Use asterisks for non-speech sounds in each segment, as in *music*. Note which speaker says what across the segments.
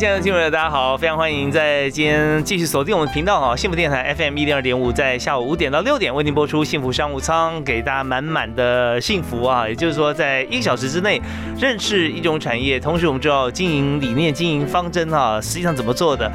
Speaker 1: 亲爱的听众朋友，大家好，非常欢迎在今天继续锁定我们频道啊，幸福电台 FM 一零二点五，在下午五点到六点为您播出幸福商务舱，给大家满满的幸福啊！也就是说，在一个小时之内认识一种产业，同时我们知道经营理念、经营方针啊，实际上怎么做的。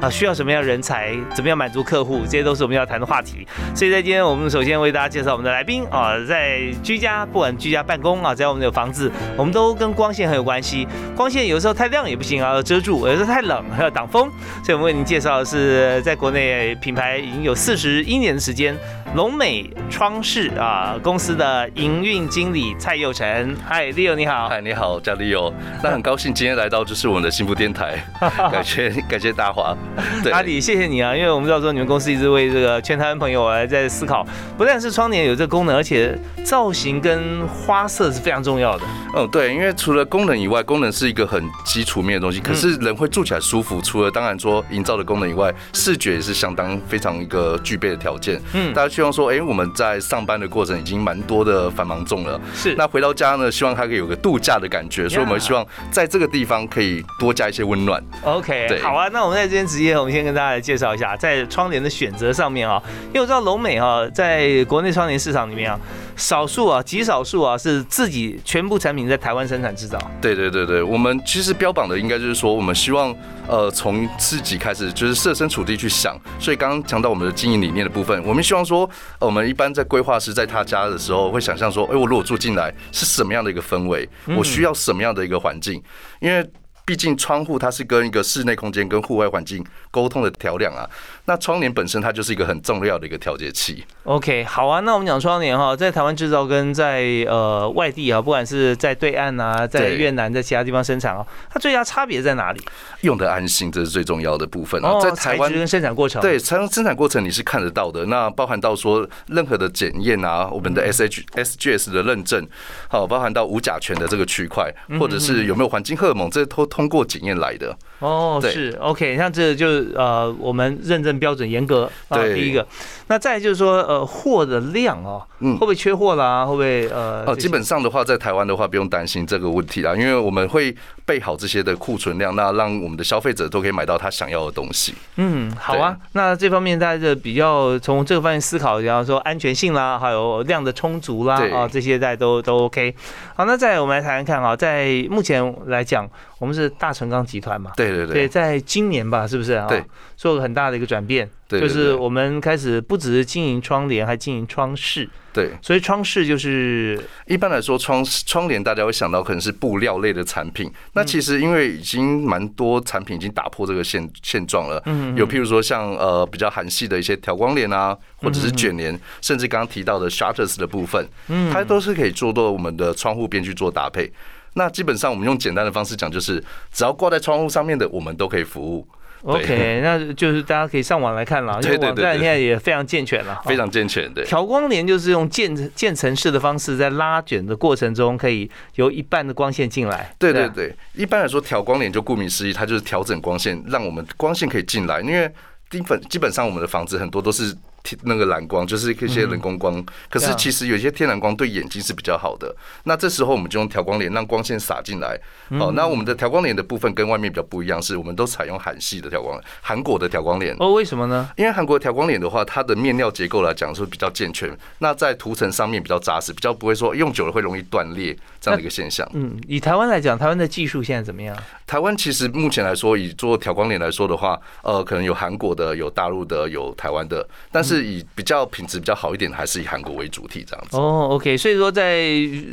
Speaker 1: 啊，需要什么样人才？怎么样满足客户？这些都是我们要谈的话题。所以在今天，我们首先为大家介绍我们的来宾啊，在居家，不管居家办公啊，在我们的房子，我们都跟光线很有关系。光线有时候太亮也不行啊，要遮住；有时候太冷还要挡风。所以我们为您介绍的是在国内品牌已经有四十一年的时间。龙美窗饰啊，公司的营运经理蔡佑成，嗨，Leo 你好，
Speaker 2: 嗨，你好，叫 Leo，那很高兴今天来到就是我们的幸福电台，*laughs* 感谢感谢大华，对。
Speaker 1: 阿里谢谢你啊，因为我们知道说你们公司一直为这个全台湾朋友来在思考，不但是窗帘有这个功能，而且造型跟花色是非常重要的。
Speaker 2: 嗯，对，因为除了功能以外，功能是一个很基础面的东西，可是人会住起来舒服，除了当然说营造的功能以外，视觉也是相当非常一个具备的条件。嗯，大家希望说，哎，我们在上班的过程已经蛮多的繁忙中了，
Speaker 1: 是。
Speaker 2: 那回到家呢，希望它可以有个度假的感觉，所以我们希望在这个地方可以多加一些温暖。
Speaker 1: OK，好啊，那我们在这边直接，我们先跟大家来介绍一下，在窗帘的选择上面啊，因为我知道龙美哈，在国内窗帘市场里面啊。少数啊，极少数啊，是自己全部产品在台湾生产制造。
Speaker 2: 对对对对，我们其实标榜的应该就是说，我们希望呃从自己开始，就是设身处地去想。所以刚刚讲到我们的经营理念的部分，我们希望说，呃我们一般在规划师在他家的时候，会想象说，哎，我如果住进来是什么样的一个氛围，我需要什么样的一个环境，因为。毕竟窗户它是跟一个室内空间跟户外环境沟通的调亮啊，那窗帘本身它就是一个很重要的一个调节器。
Speaker 1: OK，好啊，那我们讲窗帘哈，在台湾制造跟在呃外地啊，不管是在对岸啊，在越南，在其他地方生产哦，它最大差别在哪里？
Speaker 2: 用的安心，这是最重要的部分啊。
Speaker 1: 在台湾跟生产过程，
Speaker 2: 对，生生产过程你是看得到的，那包含到说任何的检验啊，我们的 SH SGS 的认证，好，包含到无甲醛的这个区块，或者是有没有环境荷尔蒙，这些都。通过检验来的
Speaker 1: 哦，是 OK，像这就呃，我们认证标准严格啊，第一个，那再就是说呃，货的量哦，嗯，会不会缺货啦？会不会呃？
Speaker 2: 哦，基本上的话，在台湾的话，不用担心这个问题啦，因为我们会备好这些的库存量，那让我们的消费者都可以买到他想要的东西。
Speaker 1: 嗯，好啊，那这方面大家比较从这个方面思考，比方说安全性啦，还有量的充足啦，啊，这些大家都都 OK。好，那再我们来谈谈看啊，在目前来讲，我们是。大成钢集团嘛，
Speaker 2: 对对对，
Speaker 1: 在今年吧，是不是啊？
Speaker 2: 对，
Speaker 1: 做了很大的一个转变，就是我们开始不只是经营窗帘，还经营窗饰。
Speaker 2: 对，
Speaker 1: 所以窗饰就是
Speaker 2: 一般来说，窗窗帘大家会想到可能是布料类的产品。那其实因为已经蛮多产品已经打破这个现现状了，嗯，有譬如说像呃比较韩系的一些调光帘啊，或者是卷帘，甚至刚刚提到的 shutters 的部分，嗯，它都是可以做到我们的窗户边去做搭配。那基本上我们用简单的方式讲，就是只要挂在窗户上面的，我们都可以服务。
Speaker 1: OK，*laughs* 那就是大家可以上网来看了，因为网站现在也非常健全了，*laughs*
Speaker 2: 非常健全。对，
Speaker 1: 调光帘就是用渐渐层式的方式，在拉卷的过程中，可以由一半的光线进来。
Speaker 2: 对对对，一般来说调光帘就顾名思义，它就是调整光线，让我们光线可以进来。因为基本基本上我们的房子很多都是。那个蓝光就是一些人工光，可是其实有些天然光对眼睛是比较好的。那这时候我们就用调光帘让光线洒进来。哦，那我们的调光帘的部分跟外面比较不一样，是我们都采用韩系的调光，韩国的调光帘。
Speaker 1: 哦，为什么呢？
Speaker 2: 因为韩国调光帘的话，它的面料结构来讲是比较健全，那在涂层上面比较扎实，比较不会说用久了会容易断裂这样的一个现象。
Speaker 1: 嗯，以台湾来讲，台湾的技术现在怎么样？
Speaker 2: 台湾其实目前来说，以做调光帘来说的话，呃，可能有韩国的，有大陆的，有台湾的，但是。以比较品质比较好一点，还是以韩国为主体这样子。
Speaker 1: 哦，OK，所以说在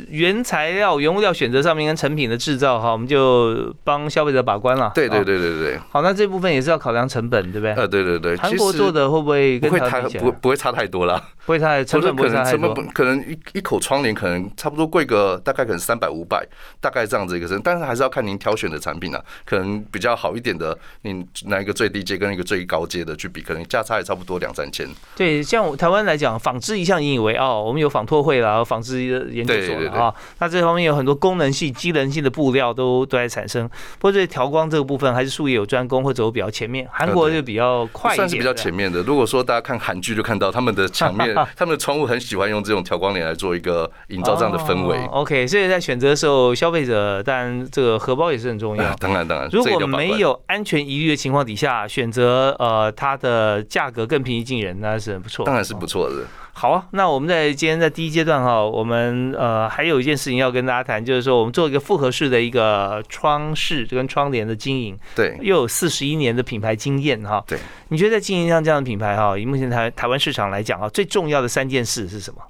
Speaker 1: 原材料、原物料选择上面跟成品的制造哈，我们就帮消费者把关了。
Speaker 2: 对对对对对。
Speaker 1: 好，那这部分也是要考量成本，对不对？
Speaker 2: 呃，对对对。
Speaker 1: 韩国做的会不会
Speaker 2: 不会太不不会差太多啦？
Speaker 1: 不会差，成本不会差太多。
Speaker 2: 可能一一口窗帘可能差不多贵个大概可能三百五百，大概这样子一个身，但是还是要看您挑选的产品啊。可能比较好一点的，你拿一个最低阶跟一个最高阶的去比，可能价差也差不多两三千。
Speaker 3: 对，像台湾来讲，纺织一向引以为傲，我们有纺拓会啦，纺织研究所了啊。那这方面有很多功能性、机能性的布料都都在产生。不过这调光这个部分，还是术业有专攻，或者比较前面。韩国就比较快一点，
Speaker 2: 算是比较前面的。如果说大家看韩剧，就看到他们的墙面、*laughs* 他们的窗户很喜欢用这种调光帘来做一个营造这样的氛围。
Speaker 1: OK，所以在选择的时候，消费者当然这个荷包也是很重要。
Speaker 2: 当然，当然，
Speaker 1: 如果没有安全疑虑的情况底下，选择呃它的价格更平易近人，那是很不错。
Speaker 2: 当然是不错的。
Speaker 1: 好啊，那我们在今天在第一阶段哈，我们呃还有一件事情要跟大家谈，就是说我们做一个复合式的一个窗饰跟窗帘的经营，
Speaker 2: 对，
Speaker 1: 又有四十一年的品牌经验哈。
Speaker 2: 对，
Speaker 1: 你觉得在经营像这样的品牌哈，以目前台台湾市场来讲啊，最重要的三件事是什么？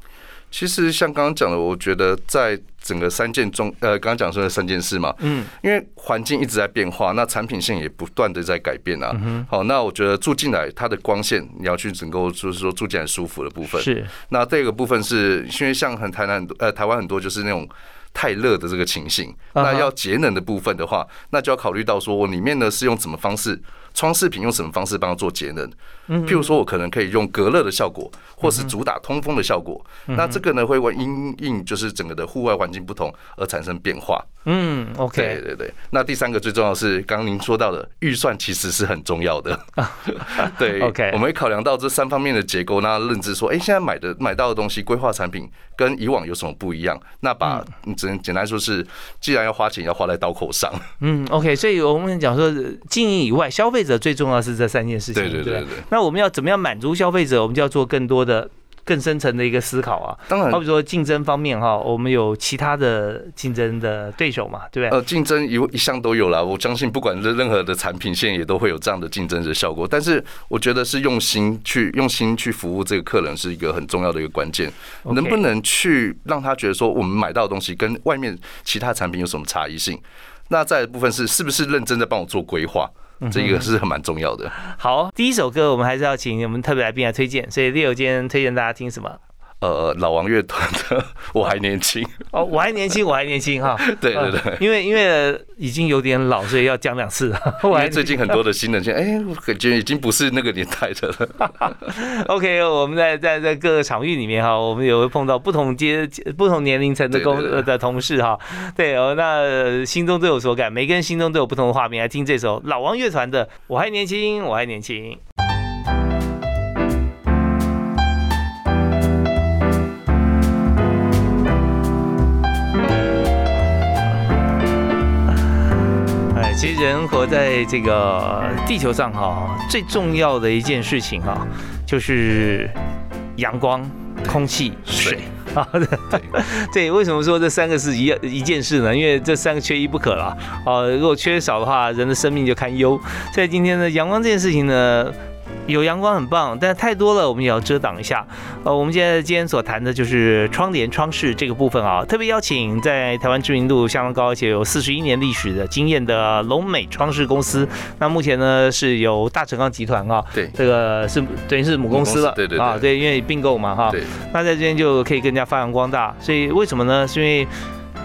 Speaker 2: 其实像刚刚讲的，我觉得在整个三件中，呃，刚刚讲说的三件事嘛，嗯，因为环境一直在变化，那产品线也不断的在改变啊。好，那我觉得住进来它的光线，你要去整个就是说住进来舒服的部分。
Speaker 1: 是。
Speaker 2: 那这个部分是因为像很台南，呃，台湾很多就是那种太热的这个情形，那要节能的部分的话，那就要考虑到说我里面呢是用什么方式。窗饰品用什么方式帮它做节能？譬如说，我可能可以用隔热的效果，或是主打通风的效果。那这个呢，会因应就是整个的户外环境不同而产生变化。
Speaker 1: 嗯，OK，
Speaker 2: 对对对。那第三个最重要是，刚刚您说到的预算其实是很重要的。*laughs* 对
Speaker 1: ，OK，
Speaker 2: 我们会考量到这三方面的结构，那认知说，哎，现在买的买到的东西，规划产品跟以往有什么不一样？那把只能简单说是，既然要花钱，要花在刀口上。
Speaker 1: 嗯，OK，所以我们讲说，经营以外，消费者最重要是这三件事情，
Speaker 2: 对对对对。
Speaker 1: 那我们要怎么样满足消费者？我们就要做更多的、更深层的一个思考啊。
Speaker 2: 当然，
Speaker 1: 好比说竞争方面哈，我们有其他的竞争的对手嘛，对不对？
Speaker 2: 呃，竞争一一向都有啦。我相信不管是任何的产品线，也都会有这样的竞争的效果。但是我觉得是用心去用心去服务这个客人，是一个很重要的一个关键。能不能去让他觉得说，我们买到的东西跟外面其他产品有什么差异性？那在部分是是不是认真的帮我做规划？这个是蛮重要的。
Speaker 1: 好，第一首歌我们还是要请我们特别来宾来推荐，所以 Leo 今天推荐大家听什么？
Speaker 2: 呃，老王乐团的《我还年轻》
Speaker 1: 哦，我还年轻，我还年轻哈。*laughs*
Speaker 2: 对对对，
Speaker 1: 因为因为已经有点老，所以要讲两次。*laughs*
Speaker 2: 因为最近很多的新人，哎，我感觉已经不是那个年代的了。*laughs*
Speaker 1: OK，我们在在在各个场域里面哈，我们也会碰到不同阶、不同年龄层的工的同事哈。对哦，那心中都有所感，每个人心中都有不同的画面。来听这首老王乐团的《我还年轻，我还年轻》。其实人活在这个地球上哈，最重要的一件事情啊，就是阳光、空气、水啊。对，为什么说这三个是一一件事呢？因为这三个缺一不可了啊。如果缺少的话，人的生命就堪忧。在今天呢，阳光这件事情呢。有阳光很棒，但是太多了，我们也要遮挡一下。呃，我们现在今天所谈的就是窗帘窗饰这个部分啊，特别邀请在台湾知名度相当高，而且有四十一年历史的经验的龙美窗饰公司。那目前呢是由大成钢集团啊，
Speaker 2: 对，
Speaker 1: 这个是等于是母公司了，
Speaker 2: 对对啊，
Speaker 1: 对，因为并购嘛哈。
Speaker 2: 对。
Speaker 1: 那在这边就可以更加发扬光大。所以为什么呢？是因为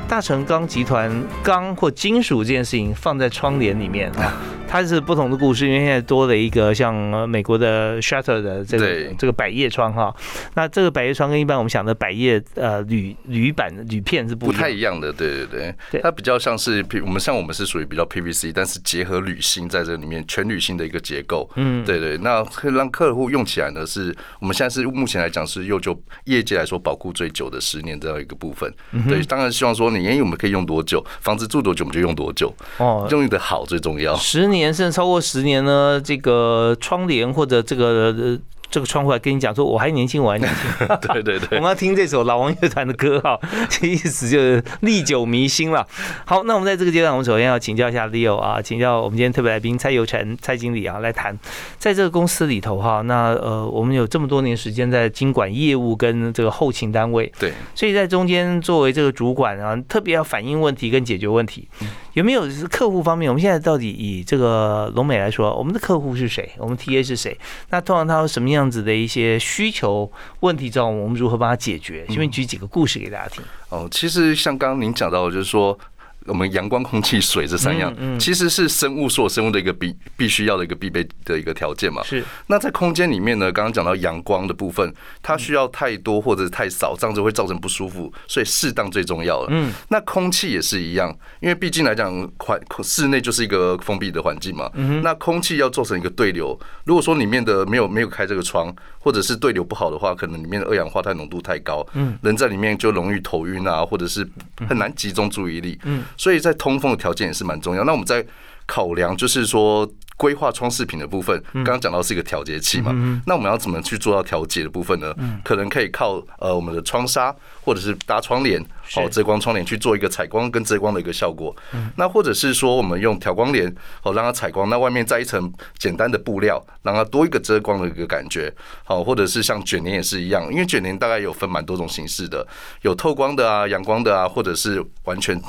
Speaker 1: 大成钢集团钢或金属这件事情放在窗帘里面啊。它是不同的故事，因为现在多了一个像美国的 shutter 的这个这个百叶窗哈。那这个百叶窗跟一般我们想的百叶呃铝铝板铝片是不
Speaker 2: 不太一样的，对对对。它比较像是我们像我们是属于比较 PVC，但是结合铝芯在这里面全铝芯的一个结构。嗯，对对。那可以让客户用起来呢，是我们现在是目前来讲是又就业界来说保护最久的十年这样一个部分。对，当然希望说你因为我们可以用多久，房子住多久我们就用多久。哦，用的好最重要。
Speaker 1: 十年。年甚至超过十年呢，这个窗帘或者这个这个窗户来跟你讲说，我还年轻，我还年轻。
Speaker 2: 对 *laughs* 对对，*laughs*
Speaker 1: 我们要听这首老王乐团的歌哈，这意思就是历久弥新了。好，那我们在这个阶段，我们首先要请教一下 Leo 啊，请教我们今天特别来宾蔡有成蔡经理啊，来谈在这个公司里头哈，那呃，我们有这么多年时间在经管业务跟这个后勤单位，
Speaker 2: 对，
Speaker 1: 所以在中间作为这个主管啊，特别要反映问题跟解决问题。有没有是客户方面？我们现在到底以这个龙美来说，我们的客户是谁？我们 TA 是谁？那通常他有什么样子的一些需求问题，之后我们如何帮他解决？顺便举几个故事给大家听。
Speaker 2: 哦，其实像刚刚您讲到，就是说。我们阳光、空气、水这三样，其实是生物所有生物的一个必必须要的一个必备的一个条件嘛。
Speaker 1: 是。
Speaker 2: 那在空间里面呢，刚刚讲到阳光的部分，它需要太多或者太少，这样子会造成不舒服，所以适当最重要了。嗯。那空气也是一样，因为毕竟来讲，环室内就是一个封闭的环境嘛。嗯那空气要做成一个对流，如果说里面的没有没有开这个窗，或者是对流不好的话，可能里面的二氧化碳浓度太高，嗯，人在里面就容易头晕啊，或者是很难集中注意力，嗯。所以在通风的条件也是蛮重要。那我们在考量，就是说规划装饰品的部分，刚刚讲到是一个调节器嘛。那我们要怎么去做到调节的部分呢？可能可以靠呃我们的窗纱，或者是搭窗帘，好遮光窗帘去做一个采光跟遮光的一个效果。那或者是说我们用调光帘，好让它采光，那外面再一层简单的布料，让它多一个遮光的一个感觉。好，或者是像卷帘也是一样，因为卷帘大概有分蛮多种形式的，有透光的啊、阳光的啊，或者是完全。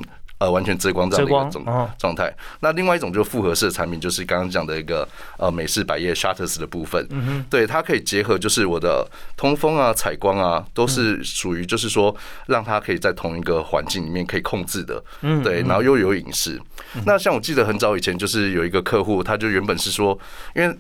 Speaker 2: 呃，完全遮光这样的一种状态。那另外一种就是复合式的产品，就是刚刚讲的一个呃美式百叶 shutters 的部分。嗯对，它可以结合就是我的通风啊、采光啊，都是属于就是说让它可以在同一个环境里面可以控制的。嗯。对，然后又有隐私。那像我记得很早以前，就是有一个客户，他就原本是说，因为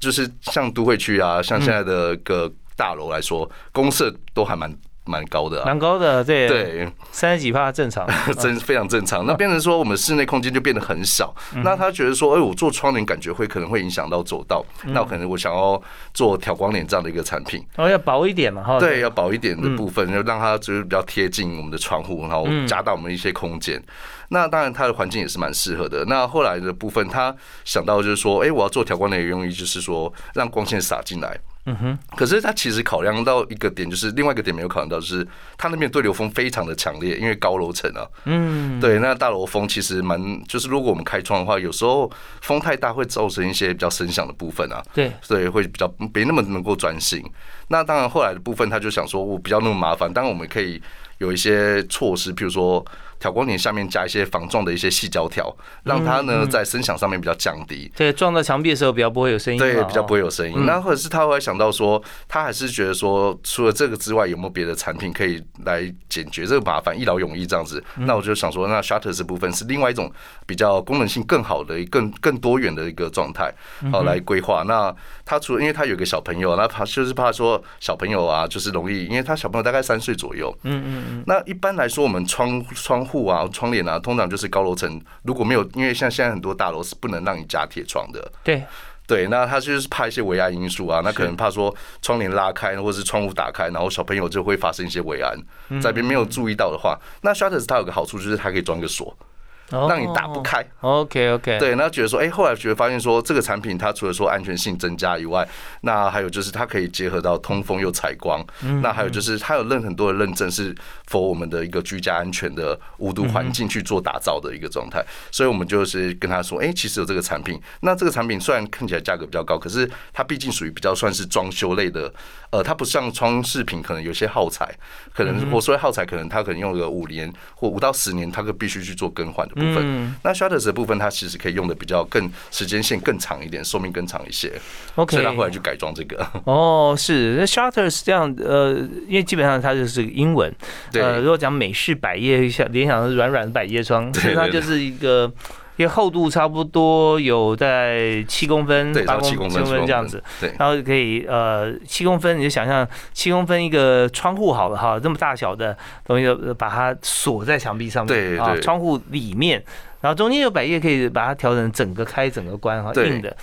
Speaker 2: 就是像都会区啊，像现在的个大楼来说，公设都还蛮。蛮高的，
Speaker 1: 蛮高的，对
Speaker 2: 对，
Speaker 1: 三十几帕正常，*laughs*
Speaker 2: 真非常正常。那变成说，我们室内空间就变得很小。那他觉得说，哎，我做窗帘感觉会可能会影响到走道。那可能我想要做调光帘这样的一个产品，
Speaker 1: 哦，要薄一点嘛，哈，
Speaker 2: 对，要薄一点的部分，就让它就是比较贴近我们的窗户，然后加大我们一些空间。那当然，它的环境也是蛮适合的。那后来的部分，他想到就是说，哎，我要做调光帘的用意就是说，让光线洒进来。嗯哼，可是他其实考量到一个点，就是另外一个点没有考量到，就是他那边对流风非常的强烈，因为高楼层啊。嗯，对，那大楼风其实蛮，就是如果我们开窗的话，有时候风太大会造成一些比较声响的部分啊。
Speaker 1: 对，
Speaker 2: 所以会比较没那么能够专心。那当然后来的部分，他就想说，我比较那么麻烦，当然我们可以有一些措施，譬如说。调光点下面加一些防撞的一些细胶条，让它呢在声响上面比较降低。
Speaker 1: 对，撞到墙壁的时候比较不会有声音。
Speaker 2: 对，比较不会有声音。那或者是他会想到说，他还是觉得说，除了这个之外，有没有别的产品可以来解决这个麻烦，一劳永逸这样子？那我就想说，那 Shutter 这部分是另外一种比较功能性更好的、更更多元的一个状态，好来规划。那他除了因为他有个小朋友，那怕就是怕说小朋友啊，就是容易，因为他小朋友大概三岁左右。嗯嗯嗯。那一般来说，我们窗窗。户啊，窗帘啊，通常就是高楼层，如果没有，因为像现在很多大楼是不能让你加铁窗的。
Speaker 1: 对
Speaker 2: 对，那他就是怕一些危安因素啊，那可能怕说窗帘拉开或者是窗户打开，然后小朋友就会发生一些危安，在边没有注意到的话，那 shutters 它有个好处就是它可以装个锁。让你打不开。
Speaker 1: OK OK。
Speaker 2: 对，那觉得说，哎，后来觉得发现说，这个产品它除了说安全性增加以外，那还有就是它可以结合到通风又采光。那还有就是它有认很多的认证，是否我们的一个居家安全的无毒环境去做打造的一个状态。所以我们就是跟他说，哎，其实有这个产品。那这个产品虽然看起来价格比较高，可是它毕竟属于比较算是装修类的。呃，它不像装饰品，可能有些耗材，可能我说的耗材，可能它可能用个五年或五到十年，它可必须去做更换的部分。那 shutters 的部分，它其实可以用的比较更时间线更长一点，寿命更长一些。
Speaker 1: OK，
Speaker 2: 所以他后来去改装这个。
Speaker 1: 哦，是那 shutters 这样，呃，因为基本上它就是英文。
Speaker 2: 对，
Speaker 1: 如果讲美式百叶，像联想的软软的百叶窗，其实它就是一个。因为厚度差不多有在七公分、八公分这样子，然后可以呃七公分，你就想象七公分一个窗户好了哈，这么大小的东西把它锁在墙壁上面
Speaker 2: 啊，
Speaker 1: 窗户里面。然后中间有百叶可以把它调整整个开整个关哈，硬的。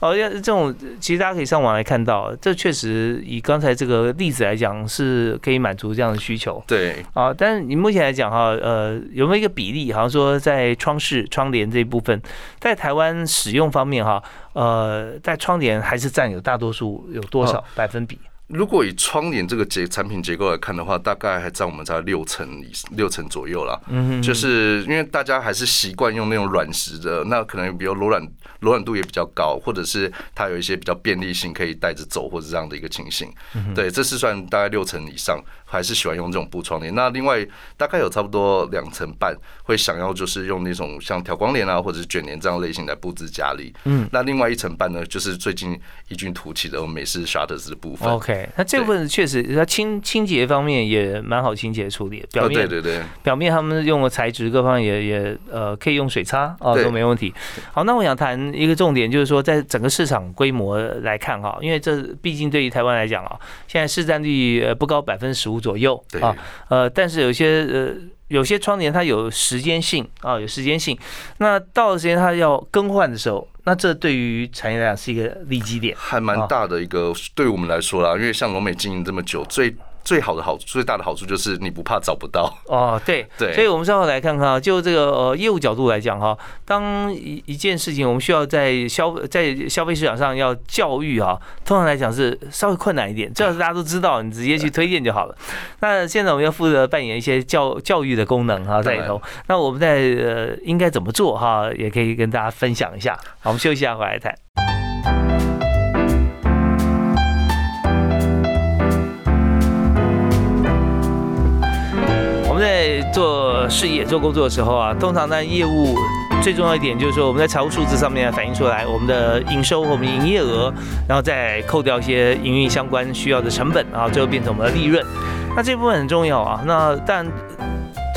Speaker 1: 哦，要这种其实大家可以上网来看到，这确实以刚才这个例子来讲是可以满足这样的需求。
Speaker 2: 对，
Speaker 1: 啊，但是你目前来讲哈，呃，有没有一个比例？好像说在窗饰、窗帘这一部分，在台湾使用方面哈，呃，在窗帘还是占有大多数，有多少百分比？
Speaker 2: 如果以窗帘这个结产品结构来看的话，大概还占我们在六成以六成左右啦。
Speaker 1: 嗯哼，
Speaker 2: 就是因为大家还是习惯用那种软实的，那可能比如柔软柔软度也比较高，或者是它有一些比较便利性，可以带着走或者这样的一个情形。嗯对，这是算大概六成以上，还是喜欢用这种布窗帘。那另外大概有差不多两成半会想要就是用那种像调光帘啊，或者是卷帘这样类型来布置家里。
Speaker 1: 嗯，
Speaker 2: 那另外一层半呢，就是最近异军突起的美式 shutters 的部分。
Speaker 1: OK，那这部分确实它清清洁方面也蛮好清洁处理的，表
Speaker 2: 哦，
Speaker 1: 面、
Speaker 2: 对对对，
Speaker 1: 表面他们用的材质各方面也也呃可以用水擦哦都没问题。好，那我想谈一个重点，就是说在整个市场规模来看哈，因为这毕竟对于台湾来讲啊，现在市占率呃不高百分之十五左右啊，呃，但是有些呃。有些窗帘它有时间性啊，有时间性。那到了时间它要更换的时候，那这对于产业来讲是一个利基点。
Speaker 2: 还蛮大的一个，对我们来说啦，因为像龙美经营这么久，最最好的好处最大的好处就是你不怕找不到。
Speaker 1: 哦，对，*laughs*
Speaker 2: 对
Speaker 1: 所以我们稍后来看看啊，就这个呃业务角度来讲哈，当一一件事情我们需要在消在消费市场上要教育啊，通常来讲是稍微困难一点，这要是大家都知道，你直接去推荐就好了。那现在我们要负责扮演一些教教育的功能哈在里头，那我们在呃应该怎么做哈，也可以跟大家分享一下。好，我们休息一下，回来谈。做事业、做工作的时候啊，通常在业务最重要一点就是说，我们在财务数字上面反映出来我们的营收和、我们营业额，然后再扣掉一些营运相关需要的成本然后，最后变成我们的利润。那这部分很重要啊。那但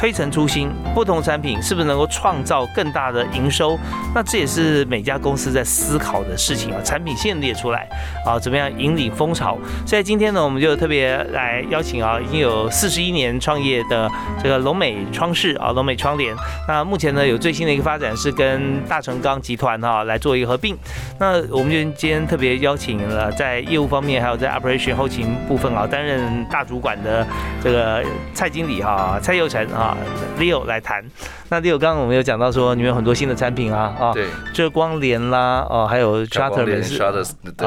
Speaker 1: 推陈出新，不同产品是不是能够创造更大的营收？那这也是每家公司在思考的事情啊。产品线列出来啊，怎么样引领风潮？所以今天呢，我们就特别来邀请啊，已经有四十一年创业的这个龙美窗饰啊，龙美窗帘。那目前呢，有最新的一个发展是跟大成钢集团哈、来做一个合并。那我们就今天特别邀请了在业务方面，还有在 operation 后勤部分啊，担任大主管的这个蔡经理哈、蔡佑成啊 Leo 来谈。那 Leo 刚刚我们有讲到说，你们有很多新的产品啊啊，
Speaker 2: 对，
Speaker 1: 遮光帘啦，哦，还有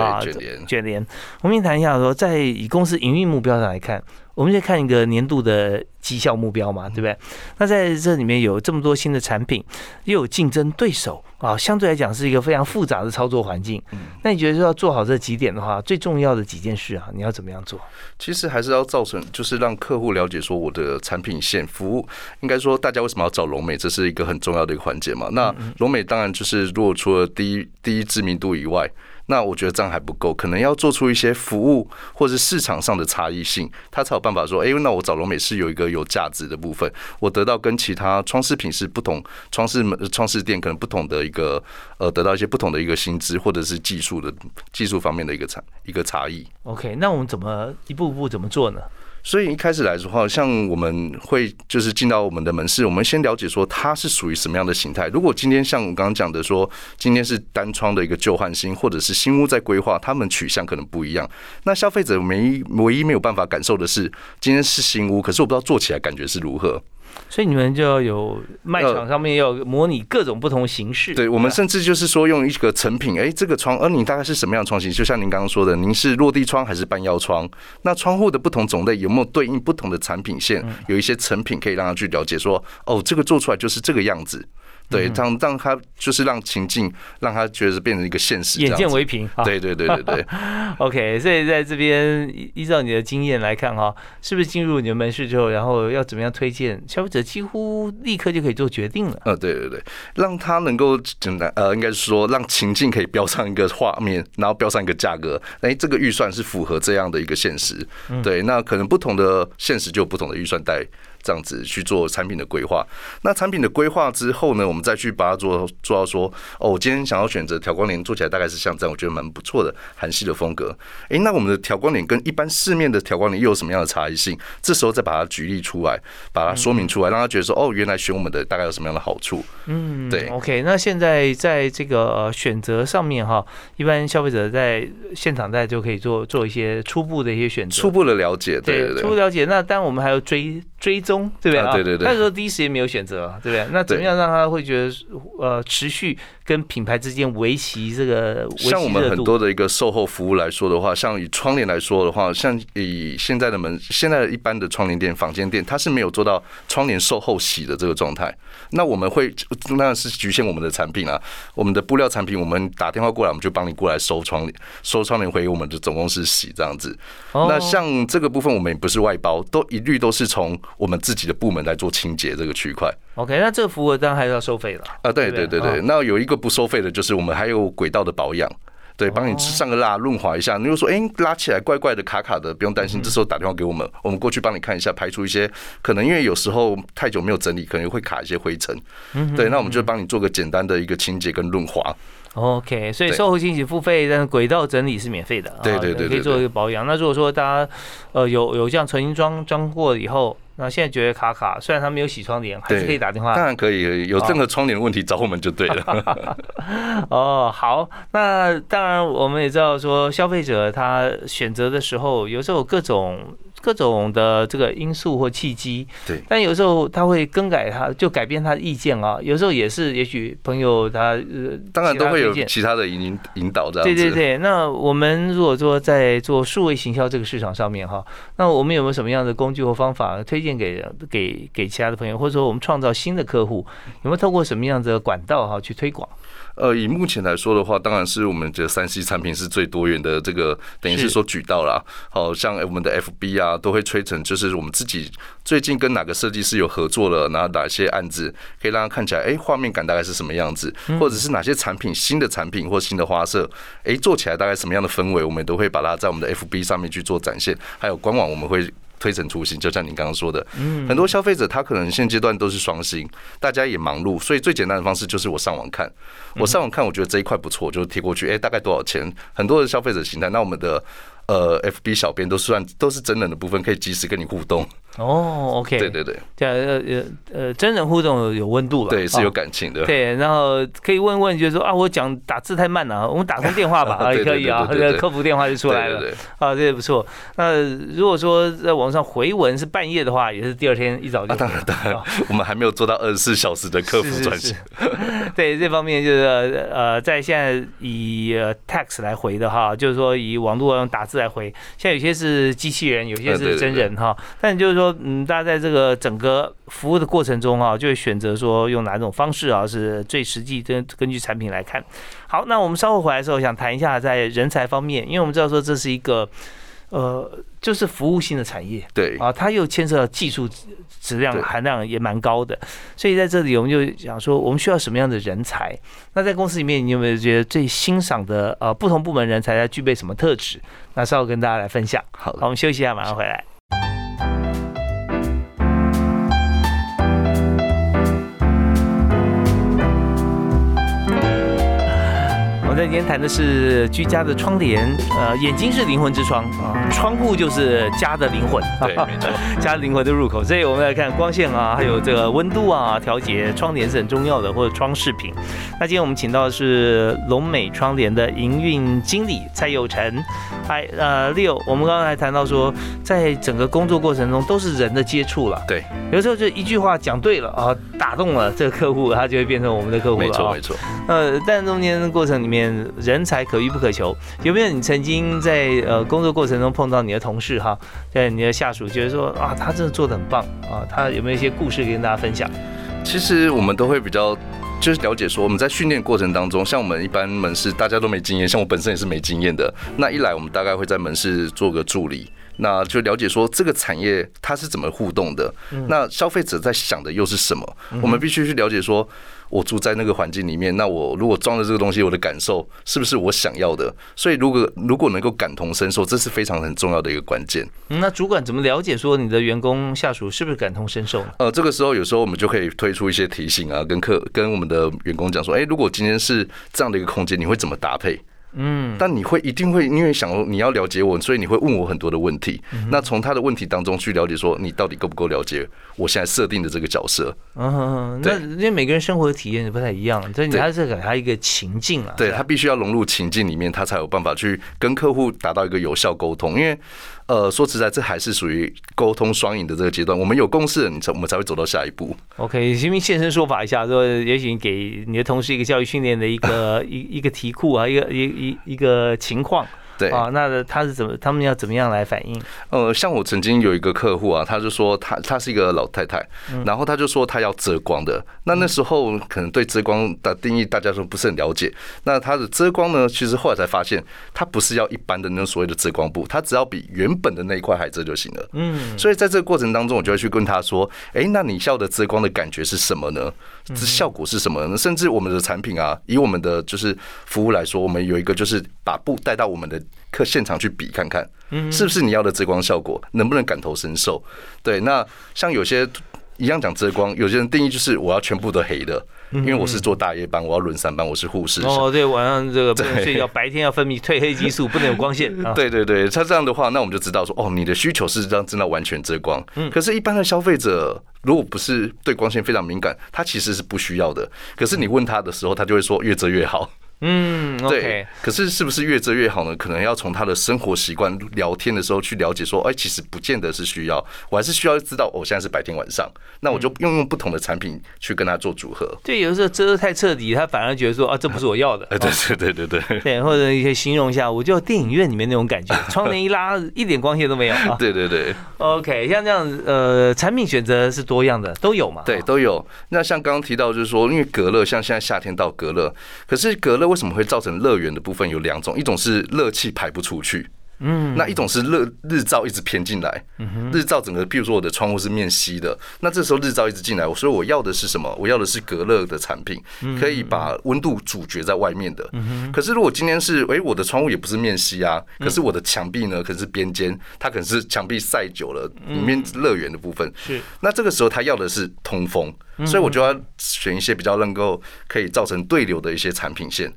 Speaker 1: 啊
Speaker 2: 对卷帘，
Speaker 1: 卷帘。我们先谈一下说，在以公司营运目标上来看，我们先看一个年度的绩效目标嘛，对不对？那在这里面有这么多新的产品，又有竞争对手啊，相对来讲是一个非常复杂的操作环境。那你觉得说要做好这几点的话，最重要的几件事啊，你要怎么样做？
Speaker 2: 其实还是要造成，就是让客户了解说我的产品线服务，应该说大家为什么要找龙美，这是一个很重要的一个环节嘛。那龙美当然就是，如果除了第一第一知名度以外，那我觉得这样还不够，可能要做出一些服务或是市场上的差异性，他才有办法说，哎、那我找龙美是有一个有价值的部分，我得到跟其他装饰品是不同，装饰门装饰店可能不同的一个呃，得到一些不同的一个薪资或者是技术的技术方面的一个差一个差异。
Speaker 1: OK，那我们怎么一步步怎么做呢？
Speaker 2: 所以一开始来的话，像我们会就是进到我们的门市，我们先了解说它是属于什么样的形态。如果今天像我刚刚讲的说，今天是单窗的一个旧换新，或者是新屋在规划，他们取向可能不一样。那消费者唯一唯一没有办法感受的是，今天是新屋，可是我不知道做起来感觉是如何。
Speaker 1: 所以你们就要有卖场上面要有模拟各种不同形式。
Speaker 2: 对，我们甚至就是说用一个成品，哎，这个窗，而你大概是什么样的窗型？就像您刚刚说的，您是落地窗还是半腰窗？那窗户的不同种类有没有对应不同的产品线？有一些成品可以让他去了解说，哦，这个做出来就是这个样子。对，让让他就是让情境，让他觉得变成一个现实
Speaker 1: 眼。见为凭。啊
Speaker 2: 对对对对对，*laughs*
Speaker 1: OK，所以在这边依依照你的经验来看哈，是不是进入你的门市之后，然后要怎么样推荐消费者，几乎立刻就可以做决定了。
Speaker 2: 呃，对对对，让他能够简单呃，应该是说让情境可以标上一个画面，然后标上一个价格，哎，这个预算是符合这样的一个现实。对，那可能不同的现实就有不同的预算带这样子去做产品的规划。那产品的规划之后呢，我们再去把它做做到说，哦，我今天想要选择调光帘，做起来大概是像这样，我觉得蛮不错的韩系的风格。诶，那我们的调光帘跟一般市面的调光帘又有什么样的差异性？这时候再把它举例出来，把它说明出来，让他觉得说，哦，原来选我们的大概有什么样的好处？嗯，对。
Speaker 1: OK，那现在在这个选择上面哈，一般消费者在现场在就可以做做一些初步的一些选择，
Speaker 2: 初步的了解，对对对，
Speaker 1: 初步了解。那当然我们还要追追踪，对不对啊？
Speaker 2: 对对对。
Speaker 1: 那时候第一时间没有选择，对不对？那怎么样让他会觉得呃持续跟品牌之间维系这个？
Speaker 2: 像我们很多的一个售后服务来说的话，像以窗帘来说的话，像以现在的门，现在一般的窗帘店、房间店，它是没有做到窗帘售后洗的这个状态。那我们会那是局限我们的产品啊，我们的布料产品，我们打电话过来，我们就帮你过来收窗帘，收窗帘回我们的总公司洗这样子。那像这个部分，我们也不是外包，都一律都是从我们自己的部门来做清洁这个区块。
Speaker 1: OK，那这个服务当然还是要收费了
Speaker 2: 啊。对对对对，那有一个不收费的，就是我们还有轨道的保养。对，帮你上个蜡润滑一下。你又说，哎，拉起来怪怪的、卡卡的，不用担心。这时候打电话给我们，我们过去帮你看一下，排除一些可能，因为有时候太久没有整理，可能会卡一些灰尘。对，那我们就帮你做个简单的一个清洁跟润滑。
Speaker 1: OK，所以售后清洗付费，但是轨道整理是免费的。
Speaker 2: 对对对，
Speaker 1: 可以做一个保养。那如果说大家呃有有这样重新装装过以后。那现在觉得卡卡，虽然他没有洗窗帘，还是可以打电话。
Speaker 2: 当然可以，有任何窗帘问题找我们就对了。*laughs*
Speaker 1: 哦，好，那当然我们也知道说，消费者他选择的时候，有时候各种。各种的这个因素或契机，
Speaker 2: 对，
Speaker 1: 但有时候他会更改，他就改变他的意见啊。有时候也是，也许朋友他呃，
Speaker 2: 当然都会有其他的引引导这样
Speaker 1: 对对对，那我们如果说在做数位行销这个市场上面哈，那我们有没有什么样的工具或方法推荐给给给其他的朋友，或者说我们创造新的客户，有没有透过什么样的管道哈去推广？
Speaker 2: 呃，以目前来说的话，当然是我们觉得三 C 产品是最多元的，这个等于是说举到了，好像我们的 FB 啊，都会吹成就是我们自己最近跟哪个设计师有合作了，然后哪些案子可以让他看起来，哎，画面感大概是什么样子，或者是哪些产品新的产品或新的花色，哎，做起来大概什么样的氛围，我们都会把它在我们的 FB 上面去做展现，还有官网我们会。推陈出新，就像你刚刚说的，很多消费者他可能现阶段都是双薪，大家也忙碌，所以最简单的方式就是我上网看，我上网看，我觉得这一块不错，就贴过去，哎，大概多少钱？很多的消费者形态，那我们的。呃，FB 小编都算都是真人的部分，可以及时跟你互动。
Speaker 1: 哦，OK，
Speaker 2: 对对对，
Speaker 1: 这样呃呃呃，真人互动有温度了，
Speaker 2: 对，是有感情的。
Speaker 1: 对，然后可以问问，就是说啊，我讲打字太慢了，我们打通电话吧，*laughs* 也可以啊，这个客服电话就出来了。啊，这也不错。那如果说在网上回文是半夜的话，也是第二天一早就。
Speaker 2: 当然当然，我们还没有做到二十四小时的客服专线。*laughs*
Speaker 1: 对，这方面就是呃，在现在以 text 来回的哈，就是说以网络用打字。来回，现在有些是机器人，有些是真人哈。但就是说，嗯，大家在这个整个服务的过程中啊，就会选择说用哪种方式啊，是最实际。根根据产品来看。好，那我们稍后回来的时候，想谈一下在人才方面，因为我们知道说这是一个。呃，就是服务性的产业，
Speaker 2: 对
Speaker 1: 啊，它又牵涉到技术质量含量也蛮高的，所以在这里我们就想说，我们需要什么样的人才？那在公司里面，你有没有觉得最欣赏的呃不同部门人才要具备什么特质？那稍后跟大家来分享。
Speaker 2: 好，
Speaker 1: 我们休息一下，马上回来。今天谈的是居家的窗帘，呃，眼睛是灵魂之窗啊，窗户就是家的灵魂，
Speaker 2: 对，没错，
Speaker 1: 家灵魂的入口。所以我们来看光线啊，还有这个温度啊，调节窗帘是很重要的，或者装饰品。那今天我们请到的是龙美窗帘的营运经理蔡佑成。嗨，呃，Leo，我们刚刚还谈到说，在整个工作过程中都是人的接触了，
Speaker 2: 对，
Speaker 1: 有时候就一句话讲对了啊，打动了这个客户，他就会变成我们的客户了，
Speaker 2: 没错没错。
Speaker 1: 呃，但中间的过程里面。人才可遇不可求，有没有你曾经在呃工作过程中碰到你的同事哈，在你的下属觉得说啊，他真的做的很棒啊，他有没有一些故事跟大家分享？
Speaker 2: 其实我们都会比较就是了解说，我们在训练过程当中，像我们一般门市大家都没经验，像我本身也是没经验的，那一来我们大概会在门市做个助理。那就了解说这个产业它是怎么互动的，那消费者在想的又是什么？我们必须去了解说。我住在那个环境里面，那我如果装了这个东西，我的感受是不是我想要的？所以如果如果能够感同身受，这是非常很重要的一个关键。
Speaker 1: 那主管怎么了解说你的员工下属是不是感同身受呢？
Speaker 2: 呃，这个时候有时候我们就可以推出一些提醒啊，跟客跟我们的员工讲说，哎，如果今天是这样的一个空间，你会怎么搭配？嗯，但你会一定会因为想你要了解我，所以你会问我很多的问题。那从他的问题当中去了解，说你到底够不够了解我现在设定的这个角色？
Speaker 1: 嗯，那因为每个人生活的体验不太一样，所以你还是给他一个情境啊。
Speaker 2: 对他必须要融入情境里面，他才有办法去跟客户达到一个有效沟通。因为呃，说实在，这还是属于沟通双赢的这个阶段。我们有共识，你才我们才会走到下一步。
Speaker 1: OK，先不？现身说法一下，说也许给你的同事一个教育训练的一个 *laughs* 一一个题库啊，一个一一一个情况。
Speaker 2: 对
Speaker 1: 啊，那他是怎么？他们要怎么样来反应？
Speaker 2: 呃，像我曾经有一个客户啊，他就说他他是一个老太太，然后他就说他要遮光的。那那时候可能对遮光的定义大家都不是很了解。那他的遮光呢，其实后来才发现，他不是要一般的那种所谓的遮光布，他只要比原本的那一块还遮就行了。嗯，所以在这个过程当中，我就会去跟他说，哎，那你笑的遮光的感觉是什么呢？这效果是什么呢？甚至我们的产品啊，以我们的就是服务来说，我们有一个就是把布带到我们的客现场去比看看，是不是你要的遮光效果，能不能感同身受？对，那像有些一样讲遮光，有些人定义就是我要全部都黑的。因为我是做大夜班，我要轮三班，我是护士。
Speaker 1: 哦，对，晚上这个 *laughs* 不能睡觉，白天要分泌褪黑激素，不能有光线。*laughs*
Speaker 2: 对对对，他这样的话，那我们就知道说，哦，你的需求是让真的完全遮光。嗯。可是，一般的消费者如果不是对光线非常敏感，他其实是不需要的。可是你问他的时候，他就会说越遮越好。
Speaker 1: 嗯，对。
Speaker 2: 可是是不是越遮越好呢？可能要从他的生活习惯、聊天的时候去了解，说，哎，其实不见得是需要，我还是需要知道，我现在是白天晚上，那我就用用不同的产品去跟他做组合。
Speaker 1: 对，有的时候遮的太彻底，他反而觉得说，啊，这不是我要的。
Speaker 2: 对对对对对。
Speaker 1: 对，或者一些形容一下，我就电影院里面那种感觉，窗帘一拉，一点光线都没有。*laughs*
Speaker 2: 对对对。
Speaker 1: OK，像这样子，呃，产品选择是多样的，都有嘛？
Speaker 2: 对，都有。那像刚刚提到，就是说，因为隔热，像现在夏天到隔热，可是隔热为什么会造成热源的部分有两种，一种是热气排不出去。嗯，那一种是日日照一直偏进来，日照整个，譬如说我的窗户是面西的，那这时候日照一直进来，所以我要的是什么？我要的是隔热的产品，可以把温度阻绝在外面的。可是如果今天是，哎，我的窗户也不是面西啊，可是我的墙壁呢，可能是边间，它可能是墙壁晒久了，里面乐园的部分。
Speaker 1: 是，
Speaker 2: 那这个时候他要的是通风，所以我就要选一些比较能够可以造成对流的一些产品线，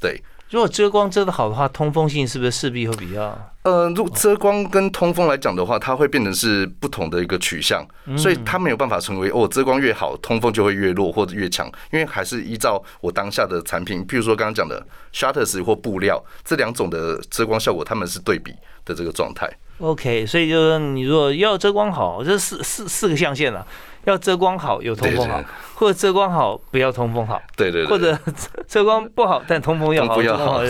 Speaker 2: 对。
Speaker 1: 如果遮光遮的好的话，通风性是不是势必会比较？
Speaker 2: 呃，如遮光跟通风来讲的话，它会变成是不同的一个取向，所以它没有办法成为哦，遮光越好，通风就会越弱或者越强，因为还是依照我当下的产品，譬如说刚刚讲的 shutters 或布料这两种的遮光效果，它们是对比的这个状态。
Speaker 1: OK，所以就是你如果要遮光好，这四四四个象限了。要遮光好，有通风好，或者遮光好，不要通风好，
Speaker 2: 对对，
Speaker 1: 或者 *laughs* 遮光不好，但通风要好，
Speaker 2: 要好，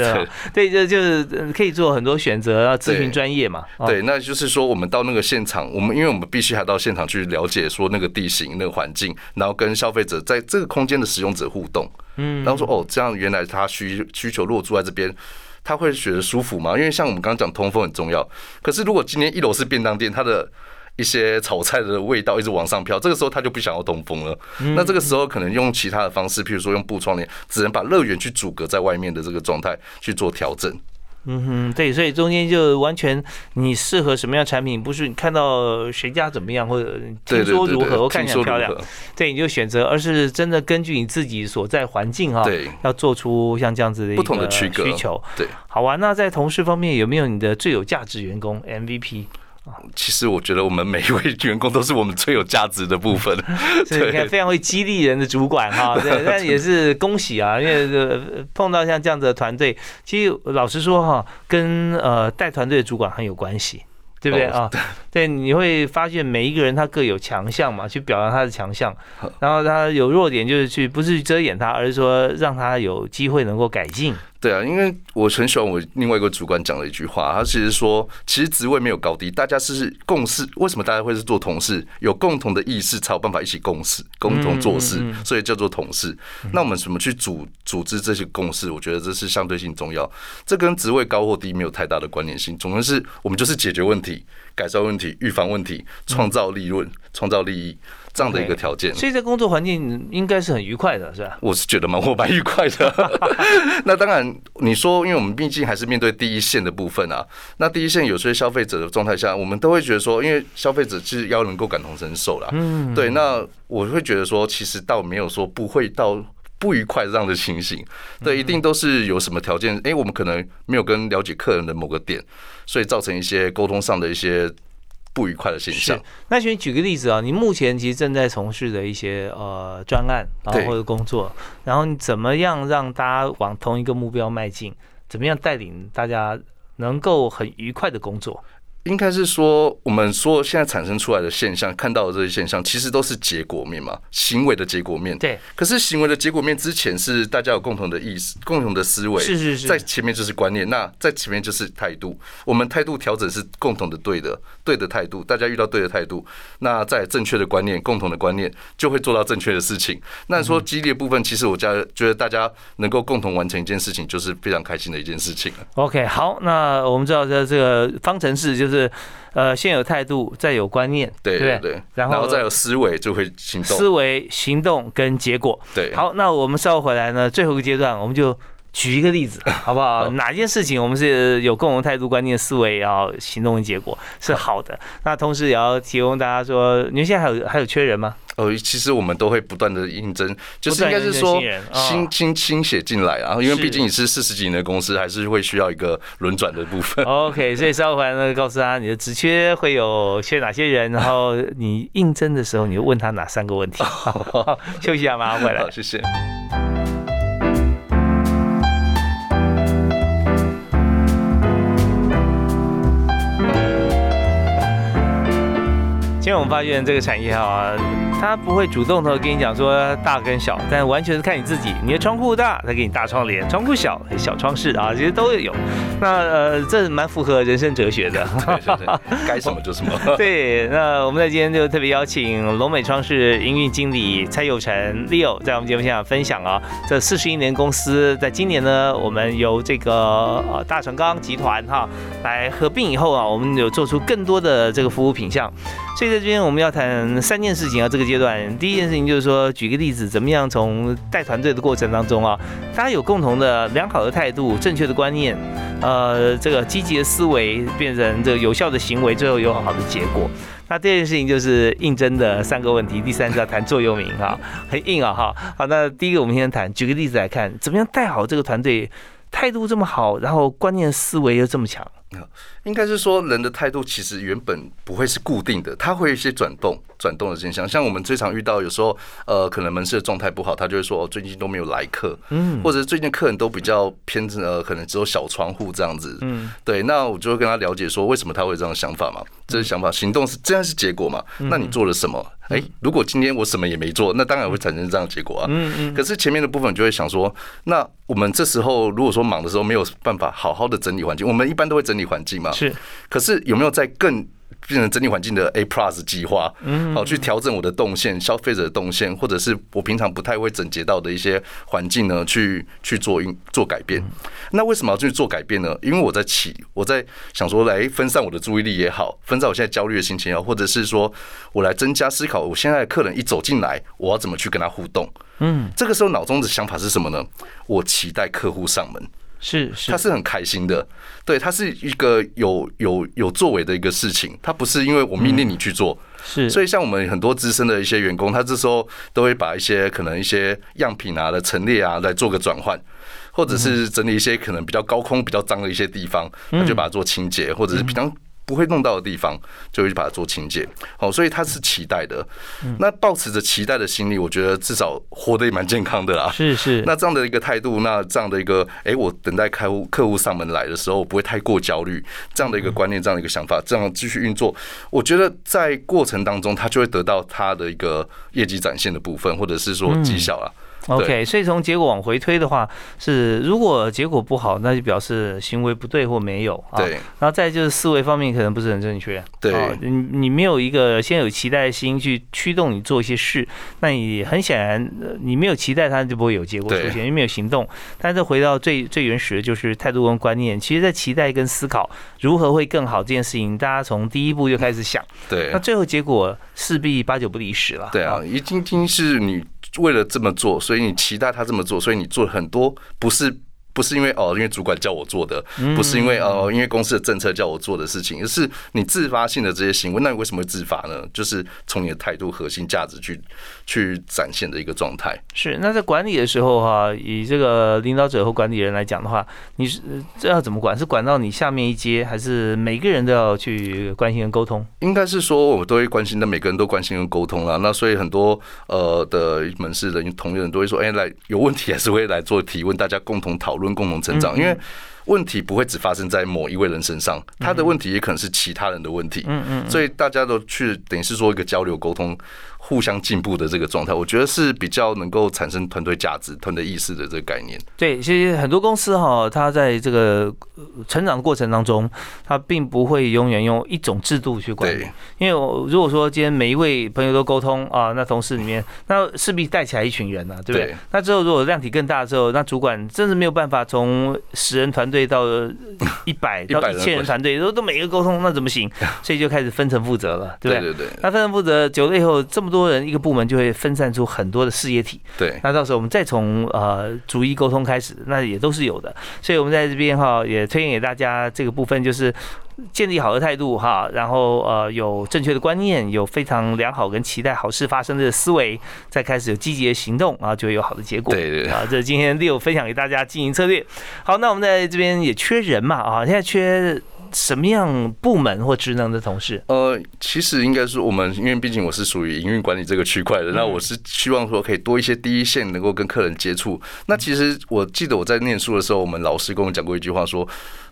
Speaker 1: 对，这就是可以做很多选择，要咨询专业嘛。
Speaker 2: 对，那就是说我们到那个现场，我们因为我们必须还到现场去了解说那个地形、那个环境，然后跟消费者在这个空间的使用者互动，嗯，然后说哦，这样原来他需需求如果住在这边，他会觉得舒服吗？因为像我们刚刚讲通风很重要，可是如果今天一楼是便当店，它的一些炒菜的味道一直往上飘，这个时候他就不想要通风了。那这个时候可能用其他的方式，譬如说用布窗帘，只能把乐园去阻隔在外面的这个状态去做调整。
Speaker 1: 嗯哼，对，所以中间就完全你适合什么样产品，不是你看到谁家怎么样，或者听说如何，我看起来漂亮，对，你就选择，而是真的根据你自己所在环境啊，
Speaker 2: 对，
Speaker 1: 要做出像这样子的
Speaker 2: 不同的需
Speaker 1: 求。
Speaker 2: 对，
Speaker 1: 好啊。那在同事方面有没有你的最有价值员工 MVP？
Speaker 2: 其实我觉得我们每一位员工都是我们最有价值的部分，*laughs*
Speaker 1: 对，你看非常会激励人的主管哈，*laughs* 对，但也是恭喜啊，因为碰到像这样子的团队，其实老实说哈，跟呃带团队的主管很有关系，对不对啊？对，你会发现每一个人他各有强项嘛，去表扬他的强项，然后他有弱点就是去不是去遮掩他，而是说让他有机会能够改进。
Speaker 2: 对啊，因为我很喜欢我另外一个主管讲的一句话，他其实说，其实职位没有高低，大家是共事。为什么大家会是做同事？有共同的意识才有办法一起共事、共同做事，所以叫做同事。那我们怎么去组组织这些共事？我觉得这是相对性重要。这跟职位高或低没有太大的关联性，总之是我们就是解决问题、改善问题、预防问题、创造利润、创造利益。这样的一个条件，
Speaker 1: 所以在工作环境应该是很愉快的，是吧？
Speaker 2: 我是觉得蛮我蛮愉快的。*laughs* 那当然，你说，因为我们毕竟还是面对第一线的部分啊。那第一线有些消费者的状态下，我们都会觉得说，因为消费者其实要能够感同身受啦。嗯，对。那我会觉得说，其实倒没有说不会到不愉快这样的情形。对，一定都是有什么条件？哎，我们可能没有跟了解客人的某个点，所以造成一些沟通上的一些。不愉快的现象。
Speaker 1: 那请你举个例子啊，你目前其实正在从事的一些呃专案，然后或者工作，然后你怎么样让大家往同一个目标迈进？怎么样带领大家能够很愉快的工作？
Speaker 2: 应该是说，我们说现在产生出来的现象，看到的这些现象，其实都是结果面嘛，行为的结果面。
Speaker 1: 对。
Speaker 2: 可是行为的结果面之前是大家有共同的意思、共同的思维。
Speaker 1: 是是是。
Speaker 2: 在前面就是观念，那在前面就是态度。我们态度调整是共同的对的，对的态度。大家遇到对的态度，那在正确的观念、共同的观念，就会做到正确的事情。那说激烈部分，其实我家觉得大家能够共同完成一件事情，就是非常开心的一件事情
Speaker 1: OK，好，那我们知道这这个方程式就是。是，呃，先有态度，再有观念，
Speaker 2: 对对对，然后再有思维，就会行动。
Speaker 1: 思维、行动跟结果。
Speaker 2: 对，
Speaker 1: 好，那我们稍后回来呢，最后一个阶段，我们就举一个例子，*laughs* 好不好？哪件事情我们是有共同态度、观念、思维，然后行动跟结果是好的？那同时也要提供大家说，你们现在还有还有缺人吗？
Speaker 2: 呃，其实我们都会不断的应征，就是应该是说新新新血进来啊，因为毕竟你是四十几年的公司，还是会需要一个轮转的部分。
Speaker 1: OK，所以稍后回来呢，告诉他你的职缺会有缺哪些人，然后你应征的时候，你就问他哪三个问题。*laughs* 休息一下，马上回来。
Speaker 2: 好，谢谢。
Speaker 1: 今天我们发现这个产业哈。它不会主动的跟你讲说大跟小，但完全是看你自己。你的窗户大，它给你大窗帘；窗户小，小窗式啊，其实都有。那呃，这蛮符合人生哲学的。
Speaker 2: 该什么就什么。
Speaker 1: 对，那我们在今天就特别邀请龙美窗式营运经理蔡佑成 Leo 在我们节目现场分享啊，这四十一年公司在今年呢，我们由这个呃大成钢集团哈来合并以后啊，我们有做出更多的这个服务品项。所以在这边我们要谈三件事情啊，这个阶段第一件事情就是说，举个例子，怎么样从带团队的过程当中啊，大家有共同的良好的态度、正确的观念，呃，这个积极的思维变成这个有效的行为，最后有好的结果。那第二件事情就是应征的三个问题，第三是要谈座右铭哈，很硬啊哈。好，那第一个我们先谈，举个例子来看，怎么样带好这个团队，态度这么好，然后观念思维又这么强。
Speaker 2: 应该是说，人的态度其实原本不会是固定的，他会有一些转动、转动的现象。像我们最常遇到，有时候呃，可能门市的状态不好，他就会说最近都没有来客，嗯，或者最近客人都比较偏呃，可能只有小窗户这样子，嗯，对。那我就会跟他了解说，为什么他会有这样想法嘛？这是想法，行动是这样是结果嘛？那你做了什么？哎，如果今天我什么也没做，那当然会产生这样的结果啊。嗯嗯。可是前面的部分就会想说，那我们这时候如果说忙的时候没有办法好好的整理环境，我们一般都会整理环境嘛。
Speaker 1: 是。
Speaker 2: 可是有没有在更？变成整体环境的 A Plus 计划，好去调整我的动线、消费者的动线，或者是我平常不太会整洁到的一些环境呢，去去做应做改变。那为什么要去做改变呢？因为我在起，我在想说，来分散我的注意力也好，分散我现在焦虑的心情也好，或者是说我来增加思考，我现在的客人一走进来，我要怎么去跟他互动？嗯，这个时候脑中的想法是什么呢？我期待客户上门。
Speaker 1: 是是，
Speaker 2: 他是很开心的，对，他是一个有有有作为的一个事情，他不是因为我命令你去做，
Speaker 1: 是，
Speaker 2: 所以像我们很多资深的一些员工，他这时候都会把一些可能一些样品啊的陈列啊来做个转换，或者是整理一些可能比较高空比较脏的一些地方，他就把它做清洁，或者是比较。不会弄到的地方，就会把它做清洁。好，所以他是期待的。那抱持着期待的心理，我觉得至少活得也蛮健康的啦。
Speaker 1: 是是。
Speaker 2: 那这样的一个态度，那这样的一个，哎，我等待客户客户上门来的时候，不会太过焦虑。这样的一个观念，这样的一个想法，这样继续运作，我觉得在过程当中，他就会得到他的一个业绩展现的部分，或者是说绩效啊。
Speaker 1: OK，所以从结果往回推的话，是如果结果不好，那就表示行为不对或没有啊。
Speaker 2: 对，
Speaker 1: 然后再就是思维方面可能不是很正确。
Speaker 2: 对，
Speaker 1: 你你没有一个先有期待的心去驱动你做一些事，那你很显然你没有期待，它就不会有结果出现，因为没有行动。但是回到最最原始的就是态度跟观念，其实，在期待跟思考如何会更好这件事情，大家从第一步就开始想。
Speaker 2: 对，
Speaker 1: 那最后结果势必八九不离十了。
Speaker 2: 对啊，一定定是你。为了这么做，所以你期待他这么做，所以你做很多不是。不是因为哦，因为主管叫我做的，不是因为哦，因为公司的政策叫我做的事情，而是你自发性的这些行为。那你为什么会自发呢？就是从你的态度、核心价值去去展现的一个状态。
Speaker 1: 是那在管理的时候哈，以这个领导者和管理人来讲的话，你是这要怎么管？是管到你下面一阶，还是每个人都要去关心跟沟通？
Speaker 2: 应该是说，我都会关心的，每个人都关心跟沟通了。那所以很多呃的门市的同仁都会说，哎，来有问题还是会来做提问，大家共同讨论。论共同成长，因为问题不会只发生在某一位人身上，他的问题也可能是其他人的问题。嗯嗯，所以大家都去等于是做一个交流沟通。互相进步的这个状态，我觉得是比较能够产生团队价值、团队意识的这个概念。
Speaker 1: 对，其实很多公司哈，它在这个成长过程当中，它并不会永远用一种制度去管理。因为我如果说今天每一位朋友都沟通啊，那同事里面那势必带起来一群人呐，对不对？那之后如果量体更大之后，那主管真是没有办法从十人团队到 *laughs* 一百到一千人团队都都每个沟通，那怎么行？*laughs* 所以就开始分层负责了，对不
Speaker 2: 对？对对对。
Speaker 1: 那分层负责久了以后，这么多。多人一个部门就会分散出很多的事业体，
Speaker 2: 对。
Speaker 1: 那到时候我们再从呃逐一沟通开始，那也都是有的。所以我们在这边哈也推荐给大家这个部分，就是建立好的态度哈，然后呃有正确的观念，有非常良好跟期待好事发生的思维，再开始有积极的行动啊，就会有好的结果。
Speaker 2: 对对
Speaker 1: 啊，这是今天六分享给大家经营策略。好，那我们在这边也缺人嘛啊，现在缺。什么样部门或职能的同事？
Speaker 2: 呃，其实应该是我们，因为毕竟我是属于营运管理这个区块的，那我是希望说可以多一些第一线能够跟客人接触。那其实我记得我在念书的时候，我们老师跟我讲过一句话说。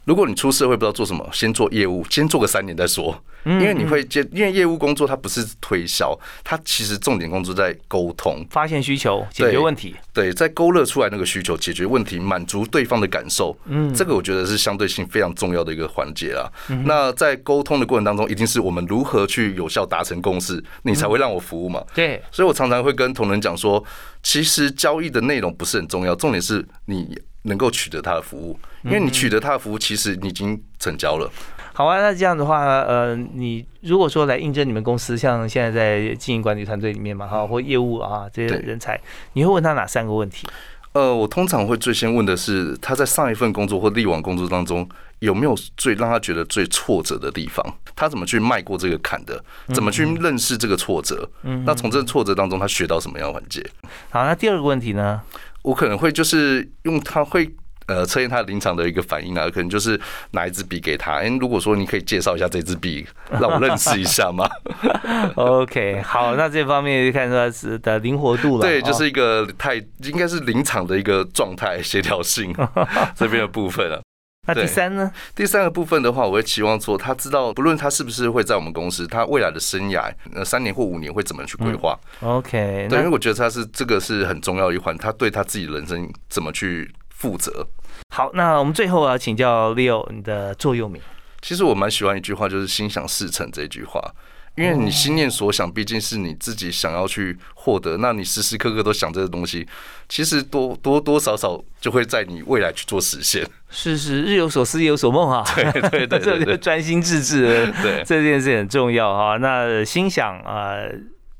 Speaker 2: 如果你出社会不知道做什么，先做业务，先做个三年再说。因为你会接，因为业务工作它不是推销，它其实重点工作在沟通、
Speaker 1: 发现需求、解决问题。
Speaker 2: 对，在勾勒出来那个需求、解决问题、满足对方的感受。嗯，这个我觉得是相对性非常重要的一个环节啊。那在沟通的过程当中，一定是我们如何去有效达成共识，你才会让我服务嘛。
Speaker 1: 对，
Speaker 2: 所以我常常会跟同仁讲说，其实交易的内容不是很重要，重点是你。能够取得他的服务，因为你取得他的服务，其实你已经成交了。
Speaker 1: 好啊，那这样的话，呃，你如果说来应征你们公司，像现在在经营管理团队里面嘛，哈，或业务啊这些人才，你会问他哪三个问题？
Speaker 2: 呃，我通常会最先问的是，他在上一份工作或历往工作当中有没有最让他觉得最挫折的地方？他怎么去迈过这个坎的？怎么去认识这个挫折？嗯，那从这个挫折当中，他学到什么样的环节？
Speaker 1: 好，那第二个问题呢？
Speaker 2: 我可能会就是用他会呃测验他临场的一个反应啊，可能就是拿一支笔给他。哎，如果说你可以介绍一下这支笔，*laughs* 让我认识一下吗
Speaker 1: ？OK，好，那这方面就看出来是的灵活度了。
Speaker 2: 对，就是一个太应该是临场的一个状态协调性 *laughs* 这边的部分啊。
Speaker 1: 那第三呢？
Speaker 2: 第三个部分的话，我会期望说，他知道不论他是不是会在我们公司，他未来的生涯，呃，三年或五年会怎么去规划
Speaker 1: ？OK，
Speaker 2: 对，因为我觉得他是这个是很重要的一环，他对他自己人生怎么去负责。
Speaker 1: 好，那我们最后要请教 Leo 你的座右铭。
Speaker 2: 其实我蛮喜欢一句话，就是“心想事成”这句话。因为你心念所想，毕竟是你自己想要去获得，那你时时刻刻都想这个东西，其实多多多少少就会在你未来去做实现。
Speaker 1: 是是，日有所思，夜有所梦啊。
Speaker 2: 对 *laughs* 对对，*laughs*
Speaker 1: 这专心致志，对这件事很重要哈。那心想啊。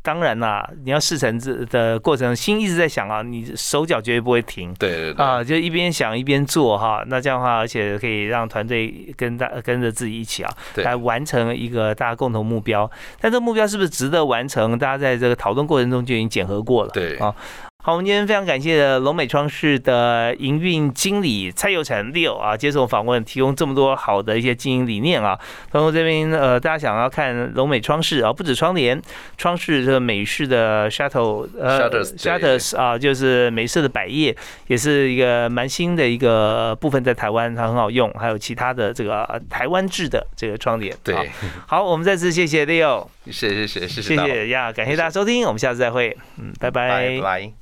Speaker 1: 当然啦，你要试成这的过程，心一直在想啊，你手脚绝对不会停。
Speaker 2: 对对对。
Speaker 1: 啊，就一边想一边做哈，那这样的话，而且可以让团队跟大跟着自己一起啊，来完成一个大家共同目标。但这个目标是不是值得完成？大家在这个讨论过程中就已经检核过了。
Speaker 2: 对
Speaker 1: 啊。好，我们今天非常感谢龙美窗室的营运经理蔡佑成 Leo 啊，接受访问，提供这么多好的一些经营理念啊。朋友这边呃，大家想要看龙美窗室啊，不止窗帘，窗饰这个美式的 shuttle
Speaker 2: 呃
Speaker 1: shutters 啊，就是美式的百叶，也是一个蛮新的一个部分，在台湾它很好用，还有其他的这个台湾制的这个窗帘。
Speaker 2: 对，
Speaker 1: 好，我们再次谢谢 Leo，
Speaker 2: 谢谢谢谢谢谢
Speaker 1: 呀，感谢大家收听，我们下次再会，嗯，拜拜
Speaker 2: 拜拜。